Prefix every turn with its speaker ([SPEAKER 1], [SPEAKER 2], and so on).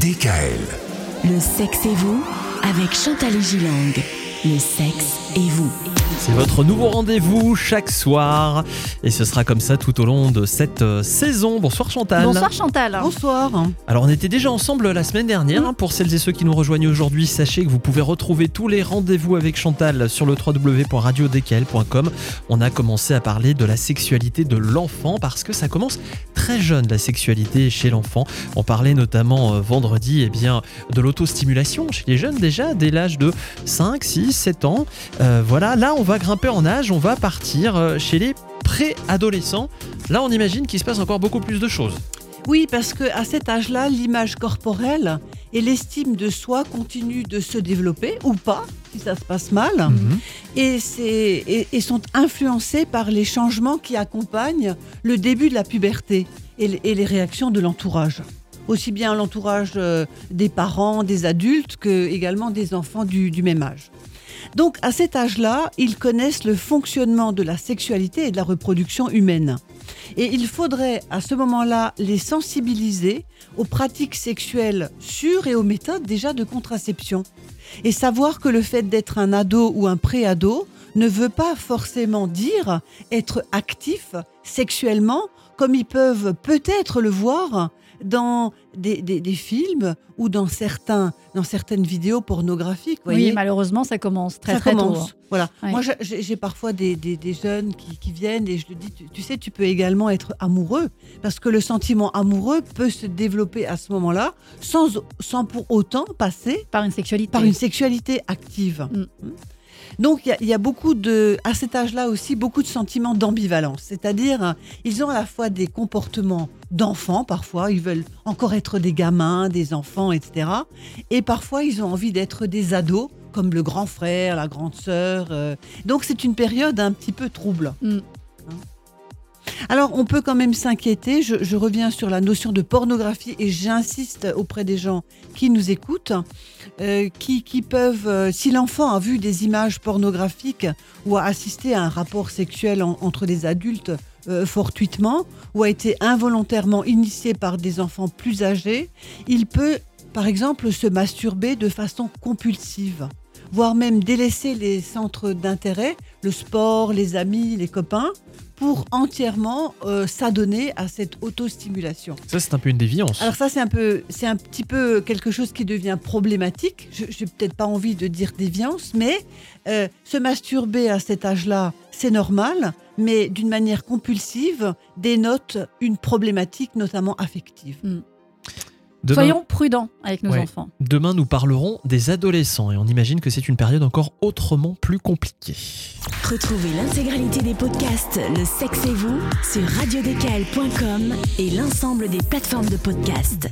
[SPEAKER 1] DKL.
[SPEAKER 2] Le sexe et vous avec Chantal Gilang. Le sexe et vous.
[SPEAKER 3] C'est votre nouveau rendez-vous chaque soir et ce sera comme ça tout au long de cette euh, saison. Bonsoir Chantal.
[SPEAKER 4] Bonsoir Chantal.
[SPEAKER 5] Bonsoir.
[SPEAKER 3] Alors on était déjà ensemble la semaine dernière. hein. Pour celles et ceux qui nous rejoignent aujourd'hui, sachez que vous pouvez retrouver tous les rendez-vous avec Chantal sur le www.radiodkl.com. On a commencé à parler de la sexualité de l'enfant parce que ça commence très jeune la sexualité chez l'enfant. On parlait notamment euh, vendredi eh bien, de l'autostimulation chez les jeunes déjà dès l'âge de 5, 6, 7 ans. Euh, voilà, là on va grimper en âge, on va partir euh, chez les préadolescents. Là on imagine qu'il se passe encore beaucoup plus de choses.
[SPEAKER 5] Oui, parce que à cet âge-là, l'image corporelle et l'estime de soi continuent de se développer ou pas, si ça se passe mal,
[SPEAKER 3] Mhm.
[SPEAKER 5] et, et- et sont influencés par les changements qui accompagnent le début de la puberté et, le- et les réactions de l'entourage. Aussi bien l'entourage euh, des parents, des adultes, que également des enfants du, du même âge. Donc à cet âge-là, ils connaissent le fonctionnement de la sexualité et de la reproduction humaine. Et il faudrait à ce moment-là les sensibiliser aux pratiques sexuelles sûres et aux méthodes déjà de contraception. Et savoir que le fait d'être un ado ou un pré-ado ne veut pas forcément dire être actif sexuellement comme ils peuvent peut-être le voir dans des, des- des films ou dans, certains, dans certaines vidéos pornographiques.
[SPEAKER 4] Oui, malheureusement, ça commence très
[SPEAKER 5] ça
[SPEAKER 4] très
[SPEAKER 5] commence.
[SPEAKER 4] tôt.
[SPEAKER 5] Voilà.
[SPEAKER 4] Ouais.
[SPEAKER 5] Moi, j'ai- parfois des, des- jeunes qui, qui viennent et je leur dis, tu, tu sais, tu peux également être amoureux parce que le sentiment amoureux peut se développer à ce moment-là sans, sans pour autant passer
[SPEAKER 4] Par une sexualité.
[SPEAKER 5] par une sexualité active.
[SPEAKER 4] Mm.
[SPEAKER 5] Donc il y a- il y, a beaucoup de, à cet âge-là aussi, beaucoup de sentiments d'ambivalence. C'est-à-dire, ils ont à la fois des comportements d'enfants, parfois, ils veulent encore être des gamins, des enfants, etc. Et parfois, ils ont envie d'être des ados, comme le grand frère, la grande sœur. euh. Donc c'est une période un petit peu trouble.
[SPEAKER 4] Mm.
[SPEAKER 5] Alors, on peut quand même s'inquiéter. Je, reviens sur la notion de pornographie et j'insiste auprès des gens qui nous écoutent, euh, qui, peuvent, euh, si l'enfant a vu des images pornographiques ou a assisté à un rapport sexuel en- entre des adultes euh, fortuitement ou a été involontairement initié par des enfants plus âgés, il peut, par exemple, se masturber de façon compulsive voire même délaisser les centres d'intérêt, le sport, les amis, les copains, pour entièrement euh, s'adonner à cette autostimulation.
[SPEAKER 3] Ça c'est un peu une déviance.
[SPEAKER 5] Alors ça, c'est un peu, c'est un petit peu quelque chose qui devient problématique. Je n'ai peut-être pas envie de dire déviance, mais euh, se masturber à cet âge-là, c'est normal, mais d'une manière compulsive, dénote une problématique, notamment affective.
[SPEAKER 3] Demain-
[SPEAKER 4] Soyons prudents avec nos
[SPEAKER 3] Ouais.
[SPEAKER 4] enfants.
[SPEAKER 3] Demain, nous parlerons des adolescents et on imagine que c'est une période encore autrement plus compliquée.
[SPEAKER 2] Retrouvez l'intégralité des podcasts Le sexe et vous sur radiodkl.com et l'ensemble des plateformes de podcasts.